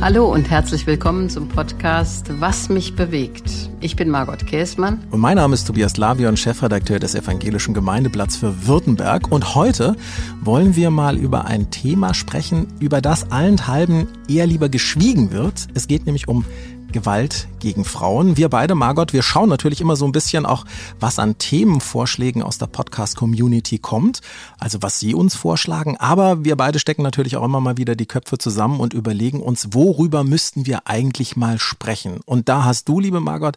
Hallo und herzlich willkommen zum Podcast Was mich bewegt. Ich bin Margot Käßmann. Und mein Name ist Tobias Lavion, Chefredakteur des Evangelischen Gemeindeblatts für Württemberg. Und heute wollen wir mal über ein Thema sprechen, über das allenthalben eher lieber geschwiegen wird. Es geht nämlich um Gewalt gegen Frauen. Wir beide, Margot, wir schauen natürlich immer so ein bisschen auch, was an Themenvorschlägen aus der Podcast-Community kommt, also was Sie uns vorschlagen. Aber wir beide stecken natürlich auch immer mal wieder die Köpfe zusammen und überlegen uns, worüber müssten wir eigentlich mal sprechen. Und da hast du, liebe Margot,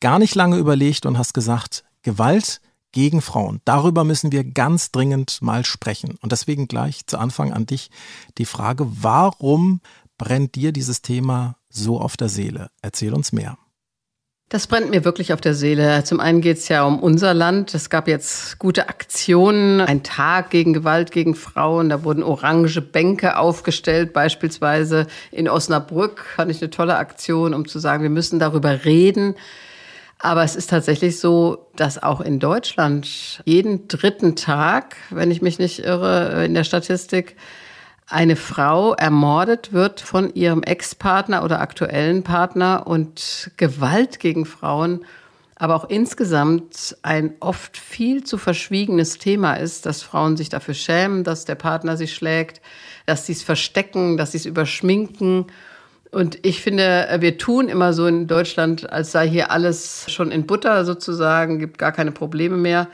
gar nicht lange überlegt und hast gesagt, Gewalt gegen Frauen. Darüber müssen wir ganz dringend mal sprechen. Und deswegen gleich zu Anfang an dich die Frage, warum brennt dir dieses Thema so auf der Seele? Erzähl uns mehr. Das brennt mir wirklich auf der Seele. Zum einen geht es ja um unser Land. Es gab jetzt gute Aktionen, ein Tag gegen Gewalt gegen Frauen. Da wurden orange Bänke aufgestellt, beispielsweise in Osnabrück. Fand ich eine tolle Aktion, um zu sagen, wir müssen darüber reden. Aber es ist tatsächlich so, dass auch in Deutschland jeden dritten Tag, wenn ich mich nicht irre, in der Statistik eine Frau ermordet wird von ihrem Ex-Partner oder aktuellen Partner und Gewalt gegen Frauen, aber auch insgesamt ein oft viel zu verschwiegenes Thema ist, dass Frauen sich dafür schämen, dass der Partner sie schlägt, dass sie es verstecken, dass sie es überschminken. Und ich finde, wir tun immer so in Deutschland, als sei hier alles schon in Butter sozusagen, gibt gar keine Probleme mehr.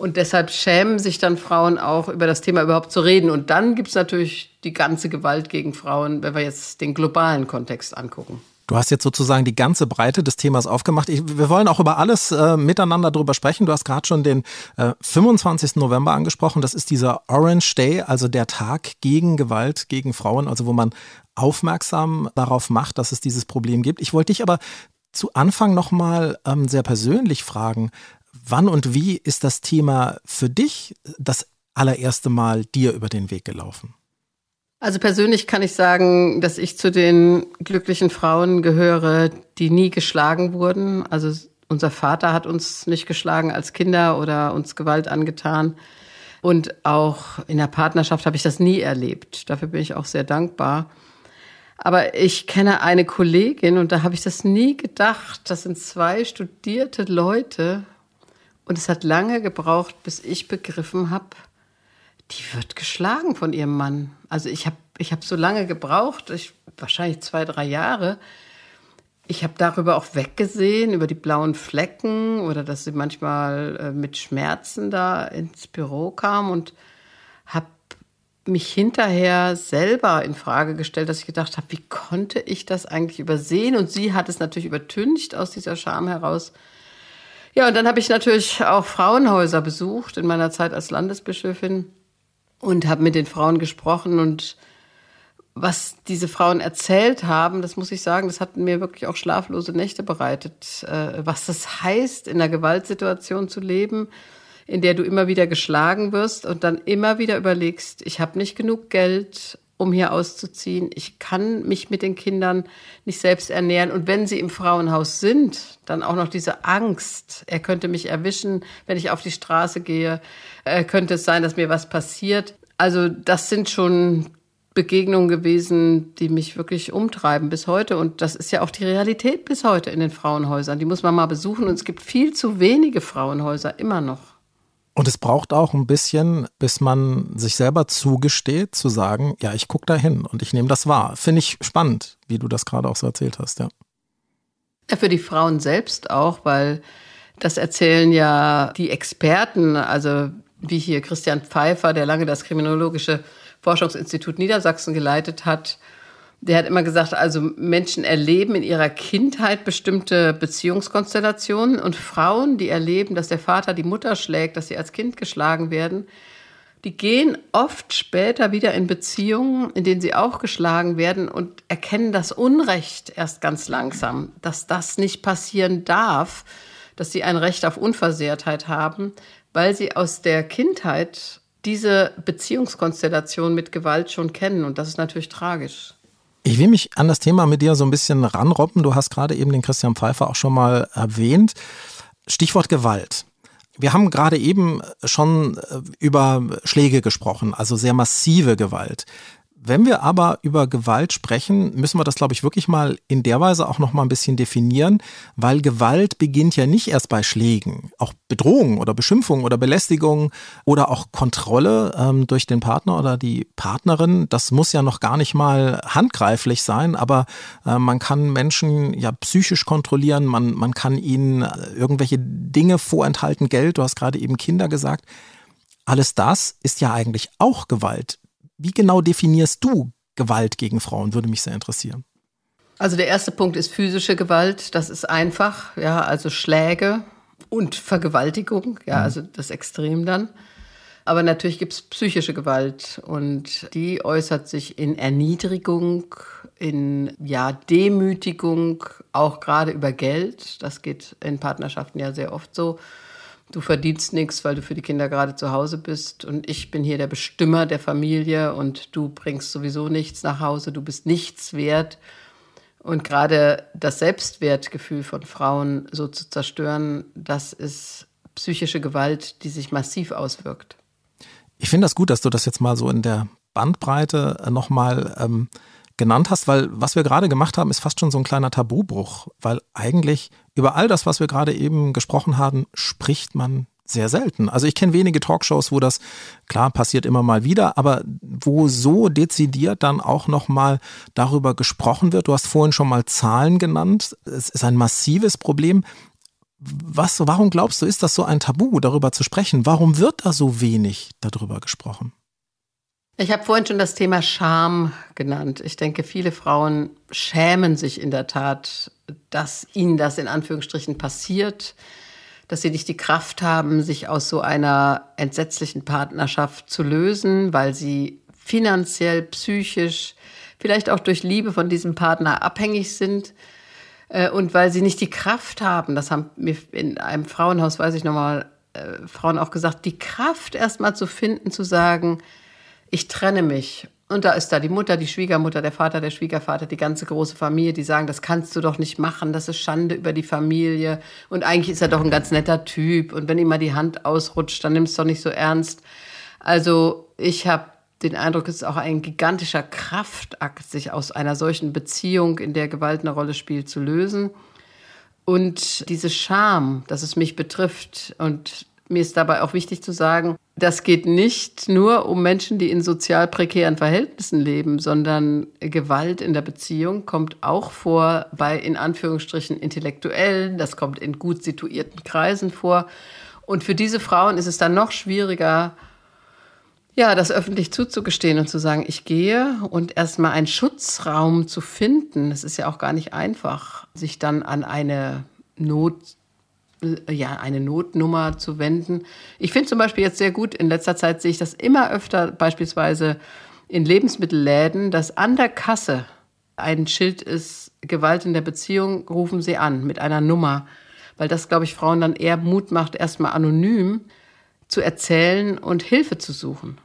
Und deshalb schämen sich dann Frauen auch, über das Thema überhaupt zu reden. Und dann gibt es natürlich die ganze Gewalt gegen Frauen, wenn wir jetzt den globalen Kontext angucken. Du hast jetzt sozusagen die ganze Breite des Themas aufgemacht. Ich, wir wollen auch über alles äh, miteinander drüber sprechen. Du hast gerade schon den äh, 25. November angesprochen. Das ist dieser Orange Day, also der Tag gegen Gewalt gegen Frauen, also wo man aufmerksam darauf macht, dass es dieses Problem gibt. Ich wollte dich aber zu Anfang nochmal ähm, sehr persönlich fragen, Wann und wie ist das Thema für dich das allererste Mal dir über den Weg gelaufen? Also persönlich kann ich sagen, dass ich zu den glücklichen Frauen gehöre, die nie geschlagen wurden. Also unser Vater hat uns nicht geschlagen als Kinder oder uns Gewalt angetan. Und auch in der Partnerschaft habe ich das nie erlebt. Dafür bin ich auch sehr dankbar. Aber ich kenne eine Kollegin und da habe ich das nie gedacht. Das sind zwei studierte Leute und es hat lange gebraucht, bis ich begriffen habe, die wird geschlagen von ihrem Mann. Also ich habe ich hab so lange gebraucht, ich, wahrscheinlich zwei, drei Jahre. Ich habe darüber auch weggesehen, über die blauen Flecken oder dass sie manchmal äh, mit Schmerzen da ins Büro kam und habe mich hinterher selber in Frage gestellt, dass ich gedacht habe, wie konnte ich das eigentlich übersehen? Und sie hat es natürlich übertüncht aus dieser Scham heraus. Ja, und dann habe ich natürlich auch Frauenhäuser besucht in meiner Zeit als Landesbischöfin und habe mit den Frauen gesprochen und was diese Frauen erzählt haben, das muss ich sagen, das hat mir wirklich auch schlaflose Nächte bereitet. Äh, was das heißt, in einer Gewaltsituation zu leben, in der du immer wieder geschlagen wirst und dann immer wieder überlegst, ich habe nicht genug Geld um hier auszuziehen. Ich kann mich mit den Kindern nicht selbst ernähren. Und wenn sie im Frauenhaus sind, dann auch noch diese Angst. Er könnte mich erwischen, wenn ich auf die Straße gehe. Äh, könnte es sein, dass mir was passiert. Also das sind schon Begegnungen gewesen, die mich wirklich umtreiben bis heute. Und das ist ja auch die Realität bis heute in den Frauenhäusern. Die muss man mal besuchen. Und es gibt viel zu wenige Frauenhäuser immer noch. Und es braucht auch ein bisschen, bis man sich selber zugesteht, zu sagen, ja, ich gucke da hin und ich nehme das wahr. Finde ich spannend, wie du das gerade auch so erzählt hast, ja. Ja, für die Frauen selbst auch, weil das erzählen ja die Experten, also wie hier Christian Pfeiffer, der lange das Kriminologische Forschungsinstitut Niedersachsen geleitet hat, der hat immer gesagt, also Menschen erleben in ihrer Kindheit bestimmte Beziehungskonstellationen und Frauen, die erleben, dass der Vater die Mutter schlägt, dass sie als Kind geschlagen werden, die gehen oft später wieder in Beziehungen, in denen sie auch geschlagen werden und erkennen das Unrecht erst ganz langsam, dass das nicht passieren darf, dass sie ein Recht auf Unversehrtheit haben, weil sie aus der Kindheit diese Beziehungskonstellation mit Gewalt schon kennen. Und das ist natürlich tragisch. Ich will mich an das Thema mit dir so ein bisschen ranroppen. Du hast gerade eben den Christian Pfeiffer auch schon mal erwähnt. Stichwort Gewalt. Wir haben gerade eben schon äh, über Schläge gesprochen, also sehr massive Gewalt. Wenn wir aber über Gewalt sprechen, müssen wir das, glaube ich, wirklich mal in der Weise auch noch mal ein bisschen definieren, weil Gewalt beginnt ja nicht erst bei Schlägen. Auch Bedrohung oder Beschimpfung oder Belästigung oder auch Kontrolle ähm, durch den Partner oder die Partnerin, das muss ja noch gar nicht mal handgreiflich sein, aber äh, man kann Menschen ja psychisch kontrollieren, man, man kann ihnen äh, irgendwelche Dinge vorenthalten, Geld, du hast gerade eben Kinder gesagt. Alles das ist ja eigentlich auch Gewalt. Wie genau definierst du Gewalt gegen Frauen? Würde mich sehr interessieren. Also der erste Punkt ist physische Gewalt. Das ist einfach, ja, also Schläge und Vergewaltigung, ja, mhm. also das Extrem dann. Aber natürlich gibt es psychische Gewalt und die äußert sich in Erniedrigung, in ja, Demütigung, auch gerade über Geld. Das geht in Partnerschaften ja sehr oft so du verdienst nichts, weil du für die Kinder gerade zu Hause bist und ich bin hier der Bestimmer der Familie und du bringst sowieso nichts nach Hause, du bist nichts wert. Und gerade das Selbstwertgefühl von Frauen so zu zerstören, das ist psychische Gewalt, die sich massiv auswirkt. Ich finde das gut, dass du das jetzt mal so in der Bandbreite nochmal ähm, genannt hast, weil was wir gerade gemacht haben, ist fast schon so ein kleiner Tabubruch, weil eigentlich über all das, was wir gerade eben gesprochen haben, spricht man sehr selten. Also ich kenne wenige Talkshows, wo das klar passiert immer mal wieder, aber wo so dezidiert dann auch noch mal darüber gesprochen wird. Du hast vorhin schon mal Zahlen genannt. Es ist ein massives Problem. Was, warum glaubst du, ist das so ein Tabu, darüber zu sprechen? Warum wird da so wenig darüber gesprochen? Ich habe vorhin schon das Thema Scham genannt. Ich denke, viele Frauen schämen sich in der Tat, dass ihnen das in Anführungsstrichen passiert, dass sie nicht die Kraft haben, sich aus so einer entsetzlichen Partnerschaft zu lösen, weil sie finanziell, psychisch, vielleicht auch durch Liebe von diesem Partner abhängig sind äh, und weil sie nicht die Kraft haben, das haben mir in einem Frauenhaus, weiß ich nochmal, äh, Frauen auch gesagt, die Kraft erstmal zu finden, zu sagen, ich trenne mich. Und da ist da die Mutter, die Schwiegermutter, der Vater, der Schwiegervater, die ganze große Familie, die sagen, das kannst du doch nicht machen, das ist Schande über die Familie. Und eigentlich ist er doch ein ganz netter Typ. Und wenn ihm mal die Hand ausrutscht, dann nimmst du doch nicht so ernst. Also ich habe den Eindruck, es ist auch ein gigantischer Kraftakt, sich aus einer solchen Beziehung, in der Gewalt eine Rolle spielt, zu lösen. Und diese Scham, dass es mich betrifft und mir ist dabei auch wichtig zu sagen, das geht nicht nur um Menschen, die in sozial prekären Verhältnissen leben, sondern Gewalt in der Beziehung kommt auch vor bei in Anführungsstrichen Intellektuellen, das kommt in gut situierten Kreisen vor. Und für diese Frauen ist es dann noch schwieriger, ja, das öffentlich zuzugestehen und zu sagen, ich gehe und erstmal einen Schutzraum zu finden. Das ist ja auch gar nicht einfach, sich dann an eine Not ja, eine Notnummer zu wenden. Ich finde zum Beispiel jetzt sehr gut, in letzter Zeit sehe ich das immer öfter, beispielsweise in Lebensmittelläden, dass an der Kasse ein Schild ist, Gewalt in der Beziehung, rufen Sie an mit einer Nummer. Weil das, glaube ich, Frauen dann eher Mut macht, erstmal anonym zu erzählen und Hilfe zu suchen.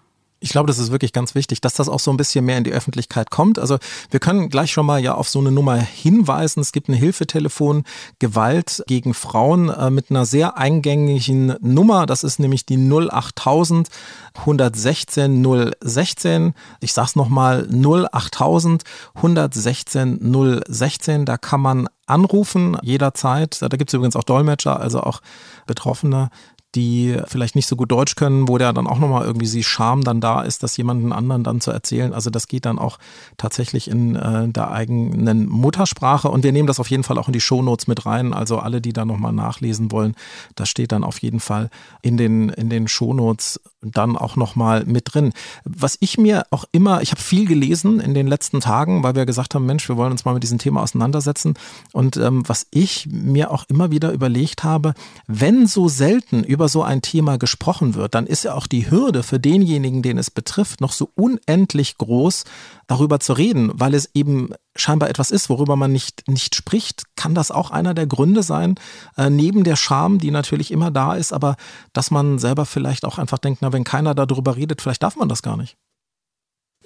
Ich glaube, das ist wirklich ganz wichtig, dass das auch so ein bisschen mehr in die Öffentlichkeit kommt. Also wir können gleich schon mal ja auf so eine Nummer hinweisen. Es gibt ein Hilfetelefon Gewalt gegen Frauen äh, mit einer sehr eingängigen Nummer. Das ist nämlich die 08000 116 016. Ich sag's nochmal 08000 116 016. Da kann man anrufen jederzeit. Da gibt es übrigens auch Dolmetscher, also auch Betroffene, die vielleicht nicht so gut Deutsch können, wo der dann auch nochmal irgendwie sie Scham dann da ist, das jemanden anderen dann zu erzählen. Also das geht dann auch tatsächlich in äh, der eigenen Muttersprache und wir nehmen das auf jeden Fall auch in die Shownotes mit rein. Also alle, die da nochmal nachlesen wollen, das steht dann auf jeden Fall in den, in den Shownotes dann auch nochmal mit drin. Was ich mir auch immer, ich habe viel gelesen in den letzten Tagen, weil wir gesagt haben, Mensch, wir wollen uns mal mit diesem Thema auseinandersetzen. Und ähm, was ich mir auch immer wieder überlegt habe, wenn so selten über über so ein Thema gesprochen wird, dann ist ja auch die Hürde für denjenigen, den es betrifft, noch so unendlich groß, darüber zu reden, weil es eben scheinbar etwas ist, worüber man nicht, nicht spricht. Kann das auch einer der Gründe sein, äh, neben der Scham, die natürlich immer da ist, aber dass man selber vielleicht auch einfach denkt, na, wenn keiner darüber redet, vielleicht darf man das gar nicht.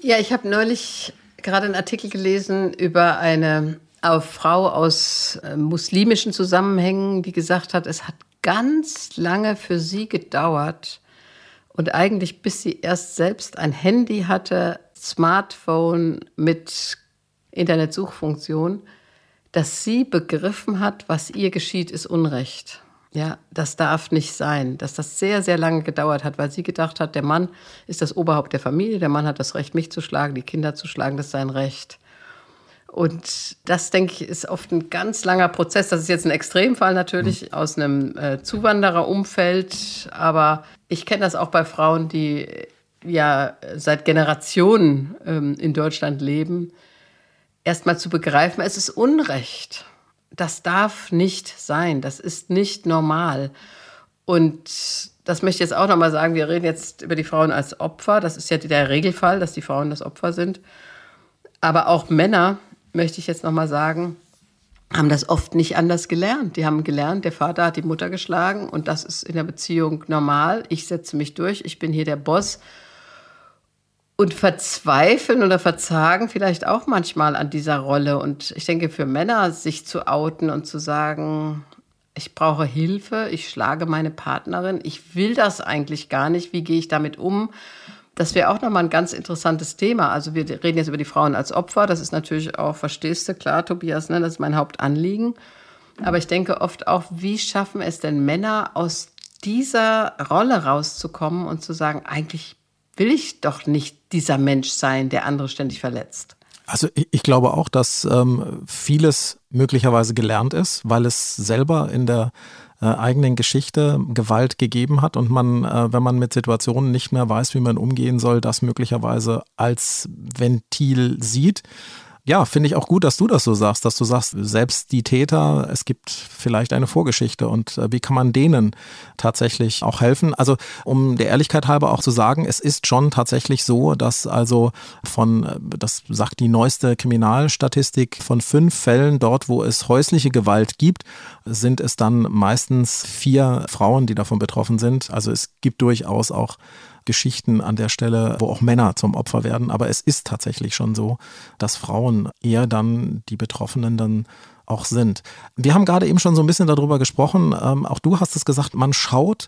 Ja, ich habe neulich gerade einen Artikel gelesen über eine Frau aus äh, muslimischen Zusammenhängen, die gesagt hat, es hat ganz lange für sie gedauert und eigentlich bis sie erst selbst ein Handy hatte, Smartphone mit Internetsuchfunktion, dass sie begriffen hat, was ihr geschieht, ist Unrecht. Ja, das darf nicht sein. Dass das sehr, sehr lange gedauert hat, weil sie gedacht hat, der Mann ist das Oberhaupt der Familie, der Mann hat das Recht, mich zu schlagen, die Kinder zu schlagen, das ist sein Recht. Und das, denke ich, ist oft ein ganz langer Prozess. Das ist jetzt ein Extremfall natürlich mhm. aus einem äh, Zuwandererumfeld. Aber ich kenne das auch bei Frauen, die ja seit Generationen ähm, in Deutschland leben. Erstmal zu begreifen, es ist Unrecht. Das darf nicht sein. Das ist nicht normal. Und das möchte ich jetzt auch nochmal sagen. Wir reden jetzt über die Frauen als Opfer. Das ist ja der Regelfall, dass die Frauen das Opfer sind. Aber auch Männer möchte ich jetzt nochmal sagen, haben das oft nicht anders gelernt. Die haben gelernt, der Vater hat die Mutter geschlagen und das ist in der Beziehung normal. Ich setze mich durch, ich bin hier der Boss. Und verzweifeln oder verzagen vielleicht auch manchmal an dieser Rolle. Und ich denke, für Männer sich zu outen und zu sagen, ich brauche Hilfe, ich schlage meine Partnerin, ich will das eigentlich gar nicht, wie gehe ich damit um? Das wäre auch nochmal ein ganz interessantes Thema. Also wir reden jetzt über die Frauen als Opfer. Das ist natürlich auch, verstehst du, klar, Tobias, ne? das ist mein Hauptanliegen. Aber ich denke oft auch, wie schaffen es denn Männer aus dieser Rolle rauszukommen und zu sagen, eigentlich will ich doch nicht dieser Mensch sein, der andere ständig verletzt. Also ich, ich glaube auch, dass ähm, vieles möglicherweise gelernt ist, weil es selber in der äh, eigenen Geschichte Gewalt gegeben hat und man, äh, wenn man mit Situationen nicht mehr weiß, wie man umgehen soll, das möglicherweise als Ventil sieht ja, finde ich auch gut, dass du das so sagst, dass du sagst, selbst die Täter, es gibt vielleicht eine Vorgeschichte und äh, wie kann man denen tatsächlich auch helfen? Also, um der Ehrlichkeit halber auch zu sagen, es ist schon tatsächlich so, dass also von, äh, das sagt die neueste Kriminalstatistik, von fünf Fällen dort, wo es häusliche Gewalt gibt, sind es dann meistens vier Frauen, die davon betroffen sind. Also es gibt durchaus auch Geschichten an der Stelle, wo auch Männer zum Opfer werden. Aber es ist tatsächlich schon so, dass Frauen eher dann die Betroffenen dann auch sind. Wir haben gerade eben schon so ein bisschen darüber gesprochen. Ähm, auch du hast es gesagt, man schaut,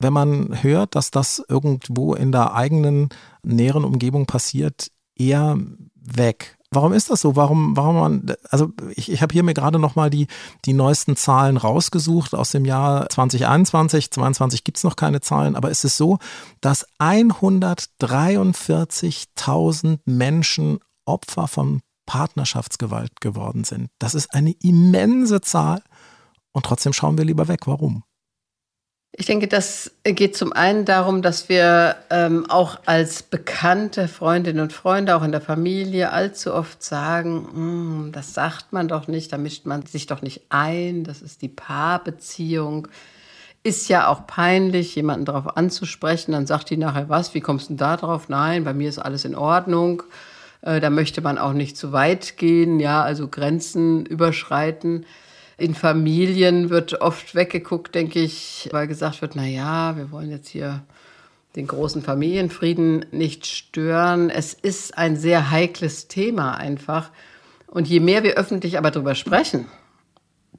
wenn man hört, dass das irgendwo in der eigenen näheren Umgebung passiert, eher weg. Warum ist das so? Warum, warum man, also ich, ich habe hier mir gerade nochmal die, die neuesten Zahlen rausgesucht aus dem Jahr 2021. 2022 gibt es noch keine Zahlen, aber es ist so, dass 143.000 Menschen Opfer von Partnerschaftsgewalt geworden sind. Das ist eine immense Zahl und trotzdem schauen wir lieber weg. Warum? Ich denke, das geht zum einen darum, dass wir ähm, auch als bekannte Freundinnen und Freunde, auch in der Familie, allzu oft sagen, hm, das sagt man doch nicht, da mischt man sich doch nicht ein, das ist die Paarbeziehung. Ist ja auch peinlich, jemanden darauf anzusprechen, dann sagt die nachher was, wie kommst du denn da drauf? Nein, bei mir ist alles in Ordnung. Äh, da möchte man auch nicht zu weit gehen, ja, also Grenzen überschreiten. In Familien wird oft weggeguckt, denke ich, weil gesagt wird, na ja, wir wollen jetzt hier den großen Familienfrieden nicht stören. Es ist ein sehr heikles Thema einfach. Und je mehr wir öffentlich aber darüber sprechen,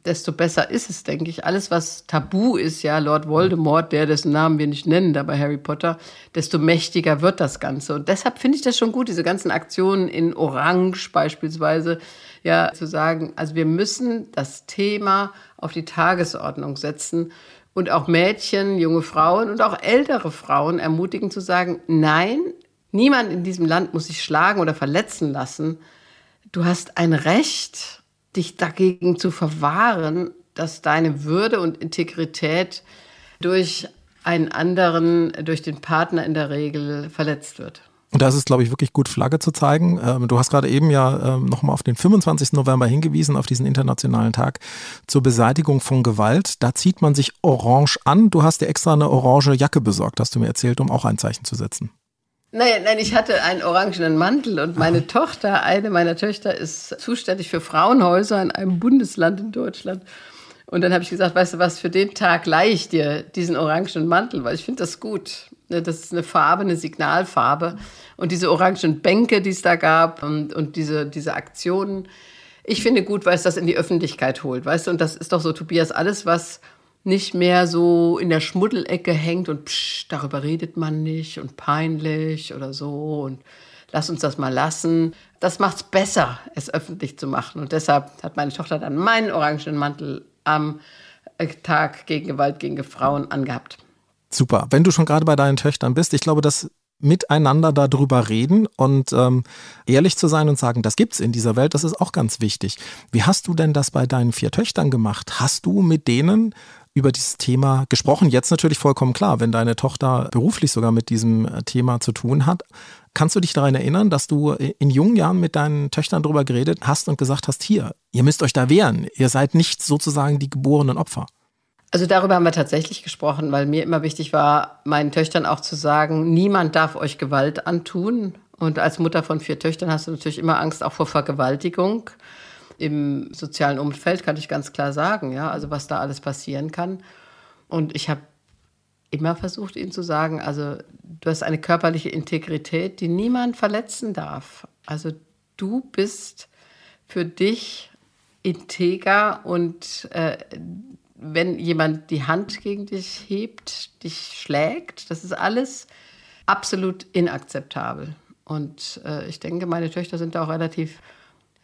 desto besser ist es, denke ich. Alles, was tabu ist, ja, Lord Voldemort, der dessen Namen wir nicht nennen, da bei Harry Potter, desto mächtiger wird das Ganze. Und deshalb finde ich das schon gut, diese ganzen Aktionen in Orange beispielsweise, ja, zu sagen, also wir müssen das Thema auf die Tagesordnung setzen und auch Mädchen, junge Frauen und auch ältere Frauen ermutigen zu sagen, nein, niemand in diesem Land muss sich schlagen oder verletzen lassen. Du hast ein Recht, dich dagegen zu verwahren, dass deine Würde und Integrität durch einen anderen, durch den Partner in der Regel verletzt wird. Und da ist es, glaube ich, wirklich gut, Flagge zu zeigen. Ähm, du hast gerade eben ja ähm, nochmal auf den 25. November hingewiesen, auf diesen internationalen Tag zur Beseitigung von Gewalt. Da zieht man sich orange an. Du hast dir extra eine orange Jacke besorgt, hast du mir erzählt, um auch ein Zeichen zu setzen. Nein, nein, ich hatte einen orangenen Mantel und meine Aha. Tochter, eine meiner Töchter, ist zuständig für Frauenhäuser in einem Bundesland in Deutschland. Und dann habe ich gesagt, weißt du was, für den Tag leihe ich dir diesen orangenen Mantel, weil ich finde das gut. Ne, das ist eine Farbe, eine Signalfarbe. Und diese orangen Bänke, die es da gab und, und diese, diese Aktionen, ich finde gut, weil es das in die Öffentlichkeit holt, weißt du? Und das ist doch so, Tobias, alles, was nicht mehr so in der Schmuddelecke hängt und psch, darüber redet man nicht und peinlich oder so und lass uns das mal lassen. Das macht es besser, es öffentlich zu machen. Und deshalb hat meine Tochter dann meinen orangenen Mantel am Tag gegen Gewalt gegen Frauen angehabt. Super. Wenn du schon gerade bei deinen Töchtern bist, ich glaube, das miteinander darüber reden und ähm, ehrlich zu sein und sagen, das gibt's in dieser Welt, das ist auch ganz wichtig. Wie hast du denn das bei deinen vier Töchtern gemacht? Hast du mit denen über dieses Thema gesprochen? Jetzt natürlich vollkommen klar, wenn deine Tochter beruflich sogar mit diesem äh, Thema zu tun hat. Kannst du dich daran erinnern, dass du in jungen Jahren mit deinen Töchtern darüber geredet hast und gesagt hast, hier, ihr müsst euch da wehren, ihr seid nicht sozusagen die geborenen Opfer? Also darüber haben wir tatsächlich gesprochen, weil mir immer wichtig war, meinen Töchtern auch zu sagen, niemand darf euch Gewalt antun. Und als Mutter von vier Töchtern hast du natürlich immer Angst auch vor Vergewaltigung. Im sozialen Umfeld kann ich ganz klar sagen, ja, also was da alles passieren kann. Und ich habe immer versucht, ihnen zu sagen, also du hast eine körperliche Integrität, die niemand verletzen darf. Also du bist für dich integer und äh, wenn jemand die Hand gegen dich hebt, dich schlägt, das ist alles absolut inakzeptabel. Und äh, ich denke, meine Töchter sind da auch relativ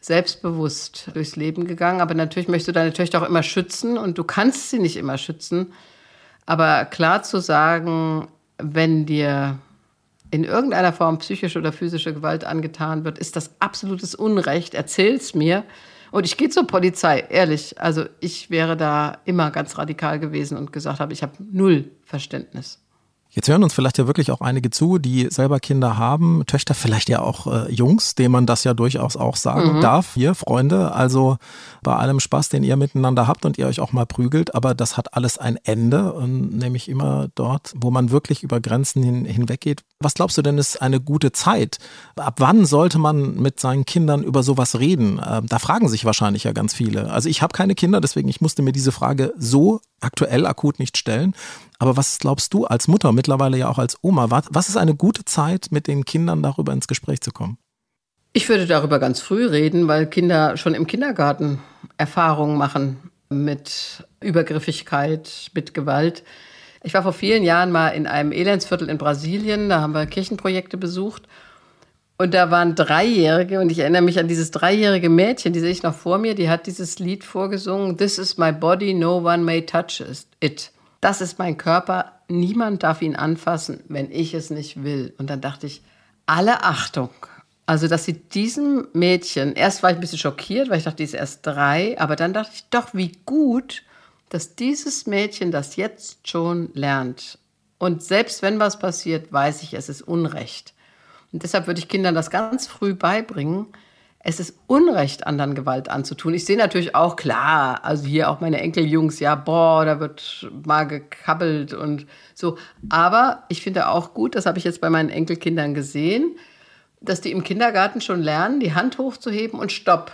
selbstbewusst durchs Leben gegangen. Aber natürlich möchtest du deine Töchter auch immer schützen und du kannst sie nicht immer schützen. Aber klar zu sagen, wenn dir in irgendeiner Form psychische oder physische Gewalt angetan wird, ist das absolutes Unrecht. Erzähl's mir. Und ich gehe zur Polizei, ehrlich. Also ich wäre da immer ganz radikal gewesen und gesagt habe, ich habe null Verständnis. Jetzt hören uns vielleicht ja wirklich auch einige zu, die selber Kinder haben, Töchter, vielleicht ja auch äh, Jungs, denen man das ja durchaus auch sagen mhm. darf. Hier, Freunde, also bei allem Spaß, den ihr miteinander habt und ihr euch auch mal prügelt, aber das hat alles ein Ende, und nämlich immer dort, wo man wirklich über Grenzen hin, hinweggeht. Was glaubst du denn ist eine gute Zeit? Ab wann sollte man mit seinen Kindern über sowas reden? Äh, da fragen sich wahrscheinlich ja ganz viele. Also ich habe keine Kinder, deswegen ich musste mir diese Frage so aktuell akut nicht stellen. Aber was glaubst du als Mutter, mittlerweile ja auch als Oma, was ist eine gute Zeit, mit den Kindern darüber ins Gespräch zu kommen? Ich würde darüber ganz früh reden, weil Kinder schon im Kindergarten Erfahrungen machen mit Übergriffigkeit, mit Gewalt. Ich war vor vielen Jahren mal in einem Elendsviertel in Brasilien, da haben wir Kirchenprojekte besucht. Und da waren Dreijährige, und ich erinnere mich an dieses dreijährige Mädchen, die sehe ich noch vor mir, die hat dieses Lied vorgesungen, This is my body, no one may touch it das ist mein Körper, niemand darf ihn anfassen, wenn ich es nicht will. Und dann dachte ich, alle Achtung. Also, dass sie diesem Mädchen, erst war ich ein bisschen schockiert, weil ich dachte, die ist erst drei, aber dann dachte ich, doch, wie gut, dass dieses Mädchen das jetzt schon lernt. Und selbst wenn was passiert, weiß ich, es ist Unrecht. Und deshalb würde ich Kindern das ganz früh beibringen, es ist Unrecht, anderen Gewalt anzutun. Ich sehe natürlich auch, klar, also hier auch meine Enkeljungs, ja, boah, da wird mal gekabbelt und so. Aber ich finde auch gut, das habe ich jetzt bei meinen Enkelkindern gesehen, dass die im Kindergarten schon lernen, die Hand hochzuheben und stopp,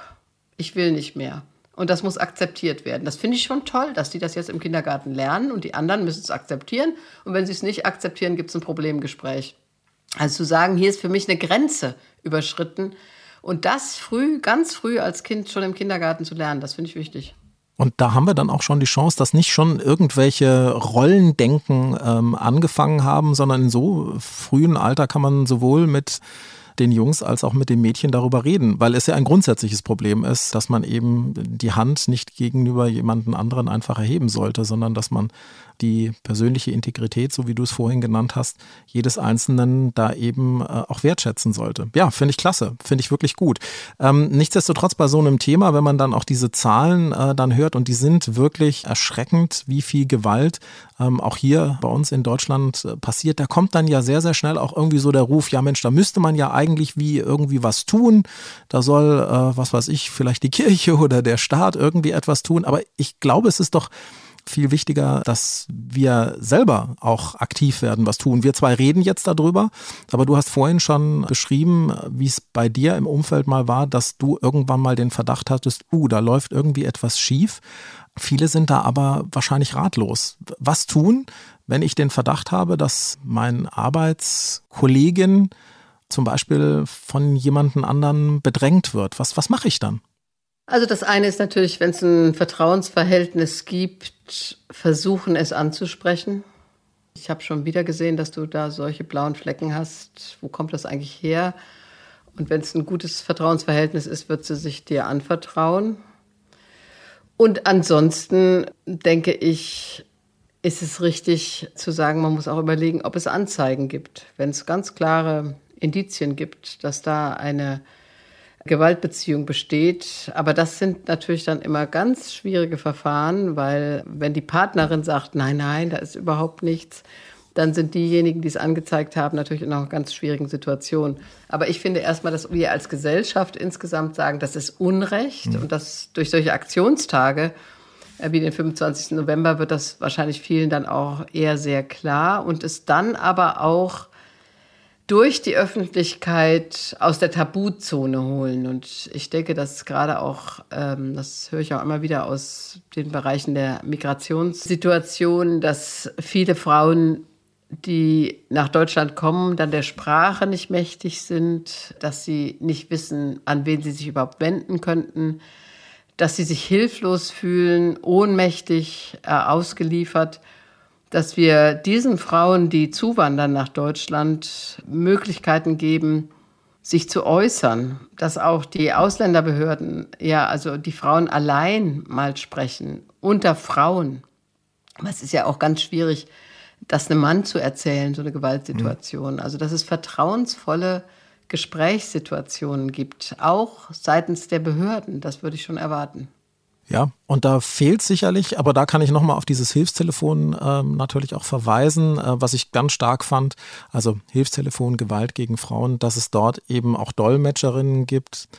ich will nicht mehr. Und das muss akzeptiert werden. Das finde ich schon toll, dass die das jetzt im Kindergarten lernen und die anderen müssen es akzeptieren. Und wenn sie es nicht akzeptieren, gibt es ein Problemgespräch. Also zu sagen, hier ist für mich eine Grenze überschritten, und das früh, ganz früh als Kind schon im Kindergarten zu lernen, das finde ich wichtig. Und da haben wir dann auch schon die Chance, dass nicht schon irgendwelche Rollendenken ähm, angefangen haben, sondern in so frühen Alter kann man sowohl mit den Jungs als auch mit den Mädchen darüber reden, weil es ja ein grundsätzliches Problem ist, dass man eben die Hand nicht gegenüber jemanden anderen einfach erheben sollte, sondern dass man die persönliche Integrität, so wie du es vorhin genannt hast, jedes Einzelnen da eben äh, auch wertschätzen sollte. Ja, finde ich klasse, finde ich wirklich gut. Ähm, nichtsdestotrotz bei so einem Thema, wenn man dann auch diese Zahlen äh, dann hört und die sind wirklich erschreckend, wie viel Gewalt ähm, auch hier bei uns in Deutschland äh, passiert, da kommt dann ja sehr, sehr schnell auch irgendwie so der Ruf, ja Mensch, da müsste man ja eigentlich wie irgendwie was tun. Da soll, äh, was weiß ich, vielleicht die Kirche oder der Staat irgendwie etwas tun. Aber ich glaube, es ist doch viel wichtiger, dass wir selber auch aktiv werden, was tun. Wir zwei reden jetzt darüber, aber du hast vorhin schon beschrieben, wie es bei dir im Umfeld mal war, dass du irgendwann mal den Verdacht hattest, uh, da läuft irgendwie etwas schief. Viele sind da aber wahrscheinlich ratlos. Was tun, wenn ich den Verdacht habe, dass mein Arbeitskollegin zum Beispiel von jemandem anderen bedrängt wird? Was, was mache ich dann? Also das eine ist natürlich, wenn es ein Vertrauensverhältnis gibt, versuchen es anzusprechen. Ich habe schon wieder gesehen, dass du da solche blauen Flecken hast. Wo kommt das eigentlich her? Und wenn es ein gutes Vertrauensverhältnis ist, wird sie sich dir anvertrauen. Und ansonsten denke ich, ist es richtig zu sagen, man muss auch überlegen, ob es Anzeigen gibt. Wenn es ganz klare Indizien gibt, dass da eine Gewaltbeziehung besteht. Aber das sind natürlich dann immer ganz schwierige Verfahren, weil wenn die Partnerin sagt, nein, nein, da ist überhaupt nichts, dann sind diejenigen, die es angezeigt haben, natürlich in einer ganz schwierigen Situation. Aber ich finde erstmal, dass wir als Gesellschaft insgesamt sagen, das ist Unrecht mhm. und dass durch solche Aktionstage äh, wie den 25. November wird das wahrscheinlich vielen dann auch eher sehr klar und es dann aber auch durch die Öffentlichkeit aus der Tabuzone holen. Und ich denke, dass gerade auch, ähm, das höre ich auch immer wieder aus den Bereichen der Migrationssituation, dass viele Frauen, die nach Deutschland kommen, dann der Sprache nicht mächtig sind, dass sie nicht wissen, an wen sie sich überhaupt wenden könnten, dass sie sich hilflos fühlen, ohnmächtig, äh, ausgeliefert dass wir diesen Frauen, die zuwandern nach Deutschland, Möglichkeiten geben, sich zu äußern, dass auch die Ausländerbehörden, ja, also die Frauen allein mal sprechen, unter Frauen. Es ist ja auch ganz schwierig, das einem Mann zu erzählen, so eine Gewaltsituation. Mhm. Also, dass es vertrauensvolle Gesprächssituationen gibt, auch seitens der Behörden, das würde ich schon erwarten. Ja, und da fehlt sicherlich, aber da kann ich nochmal auf dieses Hilfstelefon ähm, natürlich auch verweisen, äh, was ich ganz stark fand. Also Hilfstelefon Gewalt gegen Frauen, dass es dort eben auch Dolmetscherinnen gibt,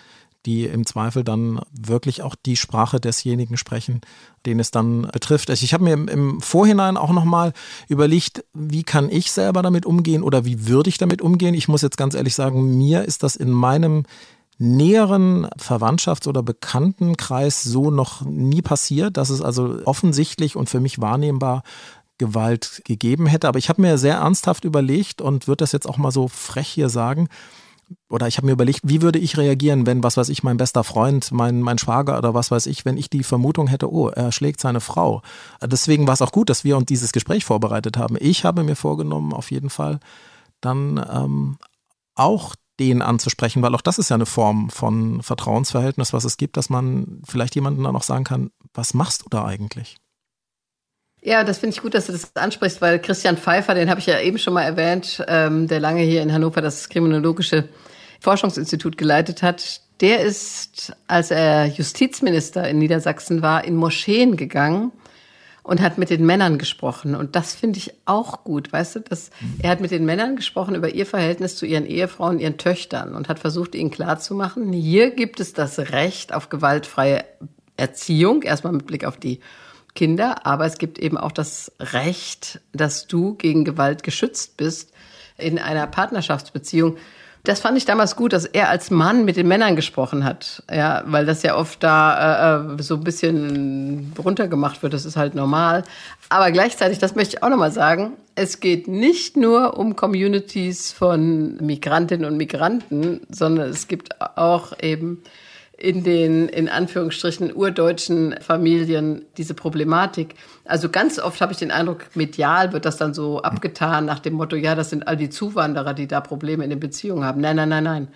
die im Zweifel dann wirklich auch die Sprache desjenigen sprechen, den es dann betrifft. Also ich habe mir im, im Vorhinein auch nochmal überlegt, wie kann ich selber damit umgehen oder wie würde ich damit umgehen. Ich muss jetzt ganz ehrlich sagen, mir ist das in meinem näheren Verwandtschafts- oder Bekanntenkreis so noch nie passiert, dass es also offensichtlich und für mich wahrnehmbar Gewalt gegeben hätte. Aber ich habe mir sehr ernsthaft überlegt und würde das jetzt auch mal so frech hier sagen, oder ich habe mir überlegt, wie würde ich reagieren, wenn, was weiß ich, mein bester Freund, mein, mein Schwager oder was weiß ich, wenn ich die Vermutung hätte, oh, er schlägt seine Frau. Deswegen war es auch gut, dass wir uns dieses Gespräch vorbereitet haben. Ich habe mir vorgenommen, auf jeden Fall dann ähm, auch den anzusprechen, weil auch das ist ja eine Form von Vertrauensverhältnis, was es gibt, dass man vielleicht jemanden dann auch sagen kann, was machst du da eigentlich? Ja, das finde ich gut, dass du das ansprichst, weil Christian Pfeiffer, den habe ich ja eben schon mal erwähnt, ähm, der lange hier in Hannover das Kriminologische Forschungsinstitut geleitet hat, der ist, als er Justizminister in Niedersachsen war, in Moscheen gegangen und hat mit den Männern gesprochen. Und das finde ich auch gut, weißt du, dass er hat mit den Männern gesprochen über ihr Verhältnis zu ihren Ehefrauen, ihren Töchtern und hat versucht, ihnen klarzumachen, hier gibt es das Recht auf gewaltfreie Erziehung, erstmal mit Blick auf die Kinder, aber es gibt eben auch das Recht, dass du gegen Gewalt geschützt bist in einer Partnerschaftsbeziehung. Das fand ich damals gut, dass er als Mann mit den Männern gesprochen hat. Ja, weil das ja oft da äh, äh so ein bisschen runtergemacht wird. Das ist halt normal. Aber gleichzeitig, das möchte ich auch nochmal sagen, es geht nicht nur um Communities von Migrantinnen und Migranten, sondern es gibt auch eben in den, in Anführungsstrichen, urdeutschen Familien diese Problematik. Also ganz oft habe ich den Eindruck, medial wird das dann so abgetan nach dem Motto, ja, das sind all die Zuwanderer, die da Probleme in den Beziehungen haben. Nein, nein, nein, nein.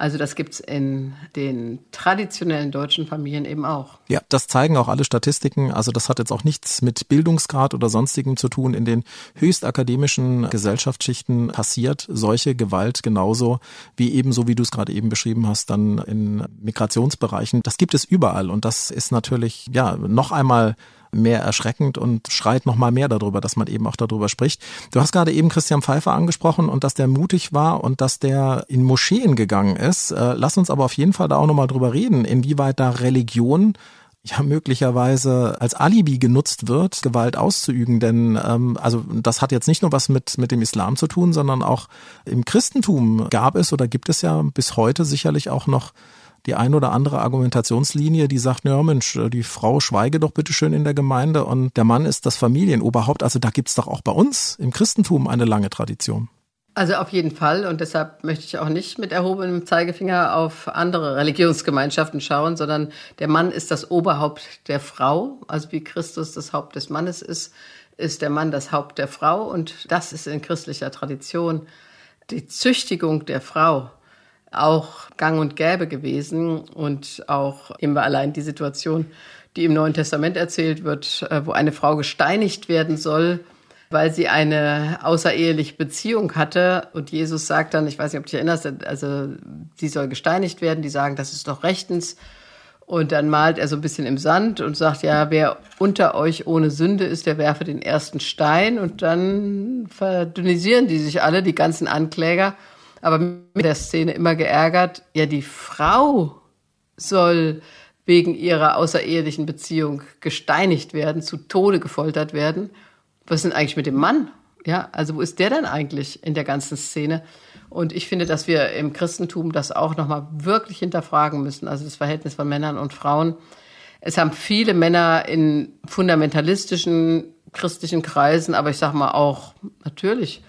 Also das gibt's in den traditionellen deutschen Familien eben auch. Ja, das zeigen auch alle Statistiken. Also das hat jetzt auch nichts mit Bildungsgrad oder sonstigem zu tun. In den höchstakademischen Gesellschaftsschichten passiert solche Gewalt genauso wie ebenso, wie du es gerade eben beschrieben hast, dann in Migrationsbereichen. Das gibt es überall und das ist natürlich ja noch einmal mehr erschreckend und schreit noch mal mehr darüber, dass man eben auch darüber spricht. Du hast gerade eben Christian Pfeiffer angesprochen und dass der mutig war und dass der in Moscheen gegangen ist. Äh, lass uns aber auf jeden Fall da auch noch mal drüber reden, inwieweit da Religion ja möglicherweise als Alibi genutzt wird, Gewalt auszuüben. Denn ähm, also das hat jetzt nicht nur was mit mit dem Islam zu tun, sondern auch im Christentum gab es oder gibt es ja bis heute sicherlich auch noch die ein oder andere Argumentationslinie, die sagt, ja Mensch, die Frau schweige doch bitte schön in der Gemeinde und der Mann ist das Familienoberhaupt. Also da gibt's doch auch bei uns im Christentum eine lange Tradition. Also auf jeden Fall und deshalb möchte ich auch nicht mit erhobenem Zeigefinger auf andere Religionsgemeinschaften schauen, sondern der Mann ist das Oberhaupt der Frau, also wie Christus das Haupt des Mannes ist, ist der Mann das Haupt der Frau und das ist in christlicher Tradition die Züchtigung der Frau auch gang und gäbe gewesen. Und auch eben allein die Situation, die im Neuen Testament erzählt wird, äh, wo eine Frau gesteinigt werden soll, weil sie eine außereheliche Beziehung hatte. Und Jesus sagt dann, ich weiß nicht, ob du dich erinnerst, also sie soll gesteinigt werden. Die sagen, das ist doch rechtens. Und dann malt er so ein bisschen im Sand und sagt, ja, wer unter euch ohne Sünde ist, der werfe den ersten Stein. Und dann verdünnisieren die sich alle, die ganzen Ankläger. Aber mit der Szene immer geärgert, ja, die Frau soll wegen ihrer außerehelichen Beziehung gesteinigt werden, zu Tode gefoltert werden. Was ist denn eigentlich mit dem Mann? Ja, also wo ist der denn eigentlich in der ganzen Szene? Und ich finde, dass wir im Christentum das auch nochmal wirklich hinterfragen müssen, also das Verhältnis von Männern und Frauen. Es haben viele Männer in fundamentalistischen christlichen Kreisen, aber ich sage mal auch natürlich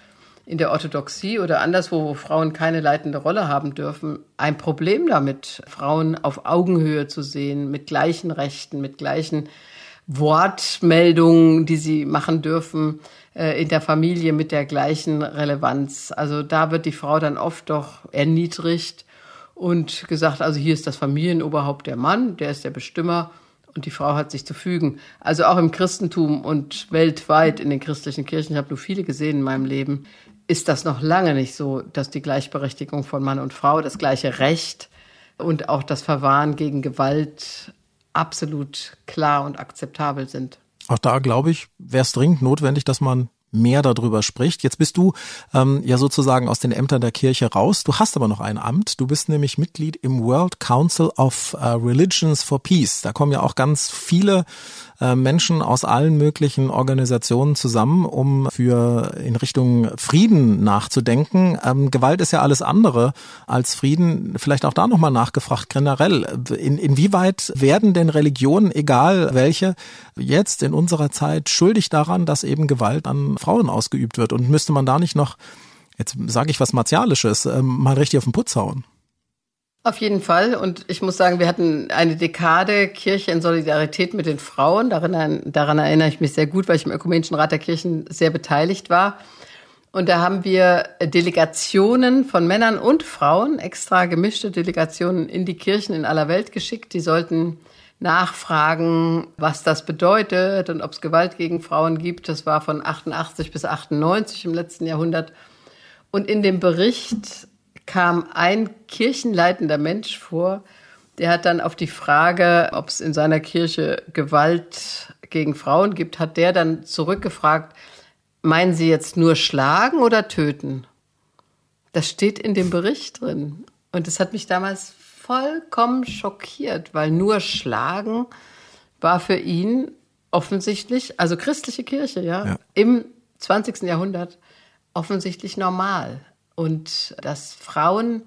in der Orthodoxie oder anderswo, wo Frauen keine leitende Rolle haben dürfen, ein Problem damit, Frauen auf Augenhöhe zu sehen, mit gleichen Rechten, mit gleichen Wortmeldungen, die sie machen dürfen äh, in der Familie mit der gleichen Relevanz. Also da wird die Frau dann oft doch erniedrigt und gesagt, also hier ist das Familienoberhaupt der Mann, der ist der Bestimmer und die Frau hat sich zu fügen. Also auch im Christentum und weltweit in den christlichen Kirchen, ich habe nur viele gesehen in meinem Leben, ist das noch lange nicht so, dass die Gleichberechtigung von Mann und Frau, das gleiche Recht und auch das Verwahren gegen Gewalt absolut klar und akzeptabel sind. Auch da, glaube ich, wäre es dringend notwendig, dass man mehr darüber spricht. Jetzt bist du ähm, ja sozusagen aus den Ämtern der Kirche raus. Du hast aber noch ein Amt. Du bist nämlich Mitglied im World Council of uh, Religions for Peace. Da kommen ja auch ganz viele äh, Menschen aus allen möglichen Organisationen zusammen, um für in Richtung Frieden nachzudenken. Ähm, Gewalt ist ja alles andere als Frieden. Vielleicht auch da nochmal nachgefragt generell. In, inwieweit werden denn Religionen, egal welche, jetzt in unserer Zeit schuldig daran, dass eben Gewalt an Frauen ausgeübt wird? Und müsste man da nicht noch, jetzt sage ich was Martialisches, ähm, mal richtig auf den Putz hauen? Auf jeden Fall. Und ich muss sagen, wir hatten eine Dekade Kirche in Solidarität mit den Frauen. Daran, daran erinnere ich mich sehr gut, weil ich im Ökumenischen Rat der Kirchen sehr beteiligt war. Und da haben wir Delegationen von Männern und Frauen, extra gemischte Delegationen in die Kirchen in aller Welt geschickt. Die sollten nachfragen, was das bedeutet und ob es Gewalt gegen Frauen gibt. Das war von 88 bis 98 im letzten Jahrhundert. Und in dem Bericht kam ein kirchenleitender Mensch vor, der hat dann auf die Frage, ob es in seiner Kirche Gewalt gegen Frauen gibt, hat der dann zurückgefragt, meinen Sie jetzt nur schlagen oder töten? Das steht in dem Bericht drin. Und das hat mich damals vollkommen schockiert, weil nur schlagen war für ihn offensichtlich, also christliche Kirche, ja, ja. im 20. Jahrhundert offensichtlich normal und dass Frauen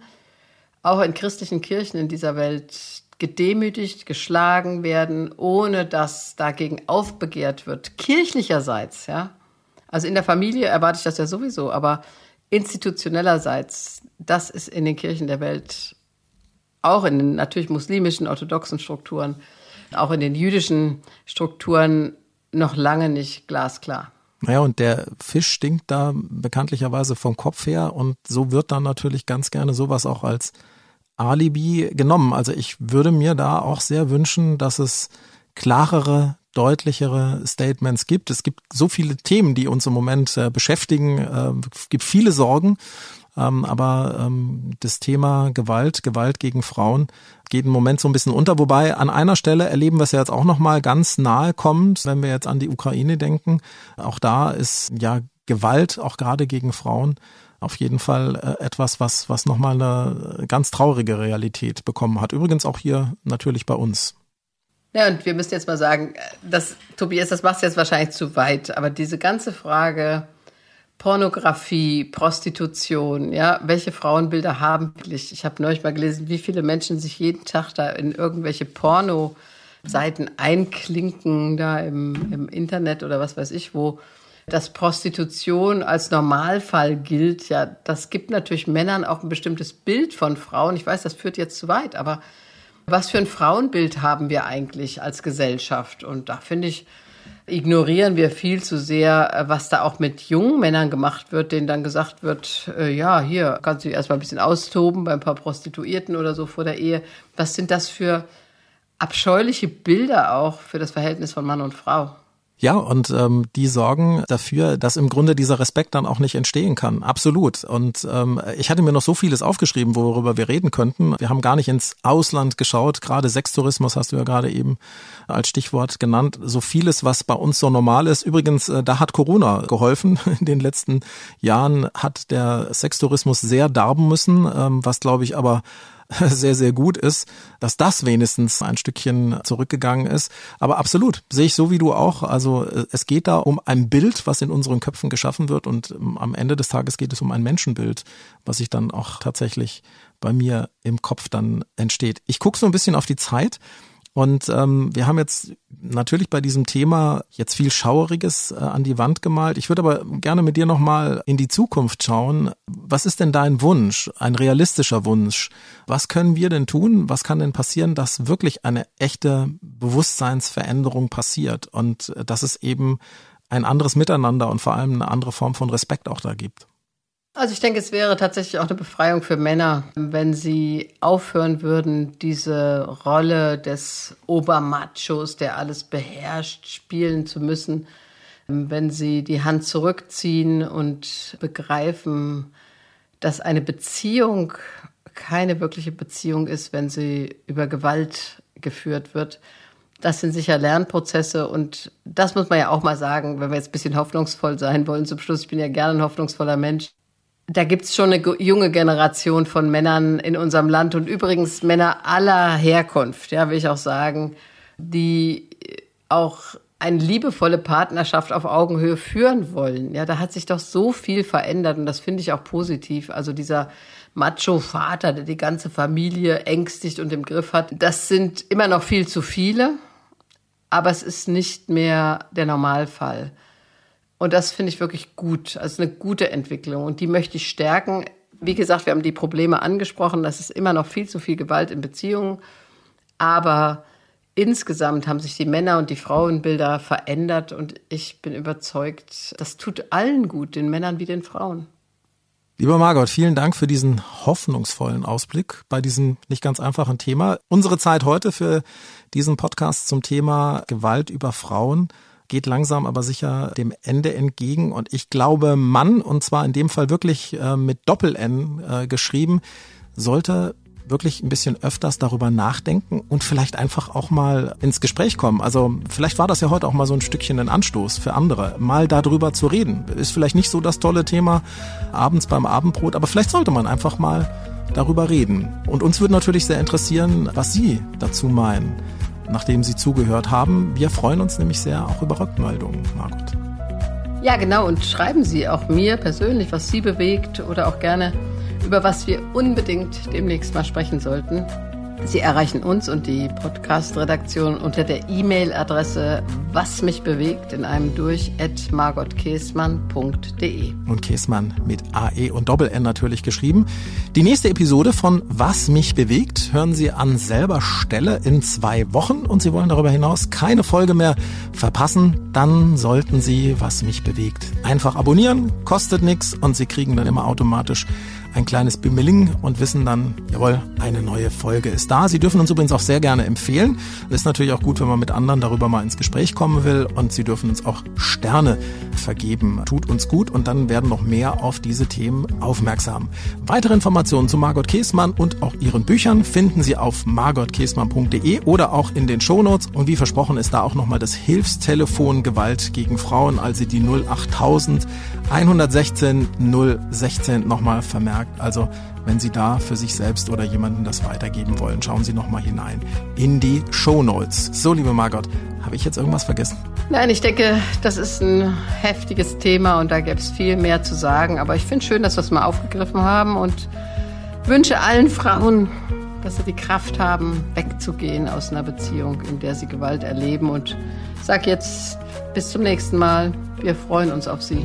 auch in christlichen Kirchen in dieser Welt gedemütigt, geschlagen werden, ohne dass dagegen aufbegehrt wird, kirchlicherseits, ja. Also in der Familie erwarte ich das ja sowieso, aber institutionellerseits, das ist in den Kirchen der Welt, auch in den natürlich muslimischen, orthodoxen Strukturen, auch in den jüdischen Strukturen noch lange nicht glasklar. Naja, und der Fisch stinkt da bekanntlicherweise vom Kopf her und so wird dann natürlich ganz gerne sowas auch als Alibi genommen. Also ich würde mir da auch sehr wünschen, dass es klarere, deutlichere Statements gibt. Es gibt so viele Themen, die uns im Moment äh, beschäftigen. Äh, gibt viele Sorgen. Ähm, aber ähm, das Thema Gewalt, Gewalt gegen Frauen geht im Moment so ein bisschen unter. Wobei an einer Stelle erleben wir es ja jetzt auch nochmal ganz nahe kommt, wenn wir jetzt an die Ukraine denken. Auch da ist ja Gewalt, auch gerade gegen Frauen, auf jeden Fall äh, etwas, was, was nochmal eine ganz traurige Realität bekommen hat. Übrigens auch hier natürlich bei uns. Ja, und wir müssen jetzt mal sagen, das, Tobias, das machst du jetzt wahrscheinlich zu weit, aber diese ganze Frage, Pornografie, Prostitution, ja, welche Frauenbilder haben wirklich? Ich habe neulich mal gelesen, wie viele Menschen sich jeden Tag da in irgendwelche Porno-Seiten einklinken, da im, im Internet oder was weiß ich wo. Dass Prostitution als Normalfall gilt, ja, das gibt natürlich Männern auch ein bestimmtes Bild von Frauen. Ich weiß, das führt jetzt zu weit, aber was für ein Frauenbild haben wir eigentlich als Gesellschaft? Und da finde ich, ignorieren wir viel zu sehr, äh, was da auch mit jungen Männern gemacht wird, denen dann gesagt wird, äh, ja, hier kannst du dich erstmal ein bisschen austoben bei ein paar Prostituierten oder so vor der Ehe. Was sind das für abscheuliche Bilder auch für das Verhältnis von Mann und Frau? Ja, und ähm, die sorgen dafür, dass im Grunde dieser Respekt dann auch nicht entstehen kann. Absolut. Und ähm, ich hatte mir noch so vieles aufgeschrieben, worüber wir reden könnten. Wir haben gar nicht ins Ausland geschaut. Gerade Sextourismus hast du ja gerade eben als Stichwort genannt. So vieles, was bei uns so normal ist. Übrigens, äh, da hat Corona geholfen. In den letzten Jahren hat der Sextourismus sehr darben müssen, ähm, was glaube ich aber sehr, sehr gut ist, dass das wenigstens ein Stückchen zurückgegangen ist. Aber absolut, sehe ich so wie du auch. Also äh, es geht da um ein Bild, was in unseren Köpfen geschaffen wird und ähm, am Ende des Tages geht es um ein Menschenbild, was sich dann auch tatsächlich bei mir im Kopf dann entsteht. Ich gucke so ein bisschen auf die Zeit. Und ähm, wir haben jetzt natürlich bei diesem Thema jetzt viel Schaueriges äh, an die Wand gemalt. Ich würde aber gerne mit dir nochmal in die Zukunft schauen. Was ist denn dein Wunsch, ein realistischer Wunsch? Was können wir denn tun? Was kann denn passieren, dass wirklich eine echte Bewusstseinsveränderung passiert und äh, dass es eben ein anderes Miteinander und vor allem eine andere Form von Respekt auch da gibt? Also ich denke, es wäre tatsächlich auch eine Befreiung für Männer, wenn sie aufhören würden, diese Rolle des Obermachos, der alles beherrscht, spielen zu müssen. Wenn sie die Hand zurückziehen und begreifen, dass eine Beziehung keine wirkliche Beziehung ist, wenn sie über Gewalt geführt wird. Das sind sicher Lernprozesse und das muss man ja auch mal sagen, wenn wir jetzt ein bisschen hoffnungsvoll sein wollen zum Schluss. Ich bin ja gerne ein hoffnungsvoller Mensch da gibt's schon eine junge Generation von Männern in unserem Land und übrigens Männer aller Herkunft, ja, will ich auch sagen, die auch eine liebevolle Partnerschaft auf Augenhöhe führen wollen. Ja, da hat sich doch so viel verändert und das finde ich auch positiv. Also dieser Macho-Vater, der die ganze Familie ängstigt und im Griff hat, das sind immer noch viel zu viele, aber es ist nicht mehr der Normalfall. Und das finde ich wirklich gut. Also eine gute Entwicklung. Und die möchte ich stärken. Wie gesagt, wir haben die Probleme angesprochen. Das ist immer noch viel zu viel Gewalt in Beziehungen. Aber insgesamt haben sich die Männer- und die Frauenbilder verändert. Und ich bin überzeugt, das tut allen gut, den Männern wie den Frauen. Lieber Margot, vielen Dank für diesen hoffnungsvollen Ausblick bei diesem nicht ganz einfachen Thema. Unsere Zeit heute für diesen Podcast zum Thema Gewalt über Frauen geht langsam aber sicher dem Ende entgegen. Und ich glaube, Mann, und zwar in dem Fall wirklich äh, mit Doppel-N äh, geschrieben, sollte wirklich ein bisschen öfters darüber nachdenken und vielleicht einfach auch mal ins Gespräch kommen. Also vielleicht war das ja heute auch mal so ein Stückchen ein Anstoß für andere, mal darüber zu reden. Ist vielleicht nicht so das tolle Thema abends beim Abendbrot, aber vielleicht sollte man einfach mal darüber reden. Und uns würde natürlich sehr interessieren, was Sie dazu meinen nachdem Sie zugehört haben. Wir freuen uns nämlich sehr auch über Rückmeldungen, Margot. Ja, genau. Und schreiben Sie auch mir persönlich, was Sie bewegt oder auch gerne, über was wir unbedingt demnächst mal sprechen sollten. Sie erreichen uns und die Podcast-Redaktion unter der E-Mail-Adresse was mich bewegt in einem durch at margotkäsmann.de. Und Käsmann mit AE und Doppel-N natürlich geschrieben. Die nächste Episode von Was mich bewegt hören Sie an selber Stelle in zwei Wochen und Sie wollen darüber hinaus keine Folge mehr verpassen, dann sollten Sie Was mich bewegt einfach abonnieren, kostet nichts und Sie kriegen dann immer automatisch ein kleines Bimmeling und wissen dann, jawohl, eine neue Folge ist da. Sie dürfen uns übrigens auch sehr gerne empfehlen. Das ist natürlich auch gut, wenn man mit anderen darüber mal ins Gespräch kommen will und Sie dürfen uns auch Sterne vergeben. Tut uns gut und dann werden noch mehr auf diese Themen aufmerksam. Weitere Informationen zu Margot Käßmann und auch ihren Büchern finden Sie auf margotkäßmann.de oder auch in den Shownotes. Und wie versprochen ist da auch nochmal das Hilfstelefon Gewalt gegen Frauen, also die 08000 116 016 nochmal vermerkt. Also wenn Sie da für sich selbst oder jemanden das weitergeben wollen, schauen Sie nochmal hinein in die Show Notes. So, liebe Margot, habe ich jetzt irgendwas vergessen? Nein, ich denke, das ist ein heftiges Thema und da gäbe es viel mehr zu sagen. Aber ich finde schön, dass wir es mal aufgegriffen haben und wünsche allen Frauen, dass sie die Kraft haben, wegzugehen aus einer Beziehung, in der sie Gewalt erleben. Und sag jetzt bis zum nächsten Mal. Wir freuen uns auf Sie.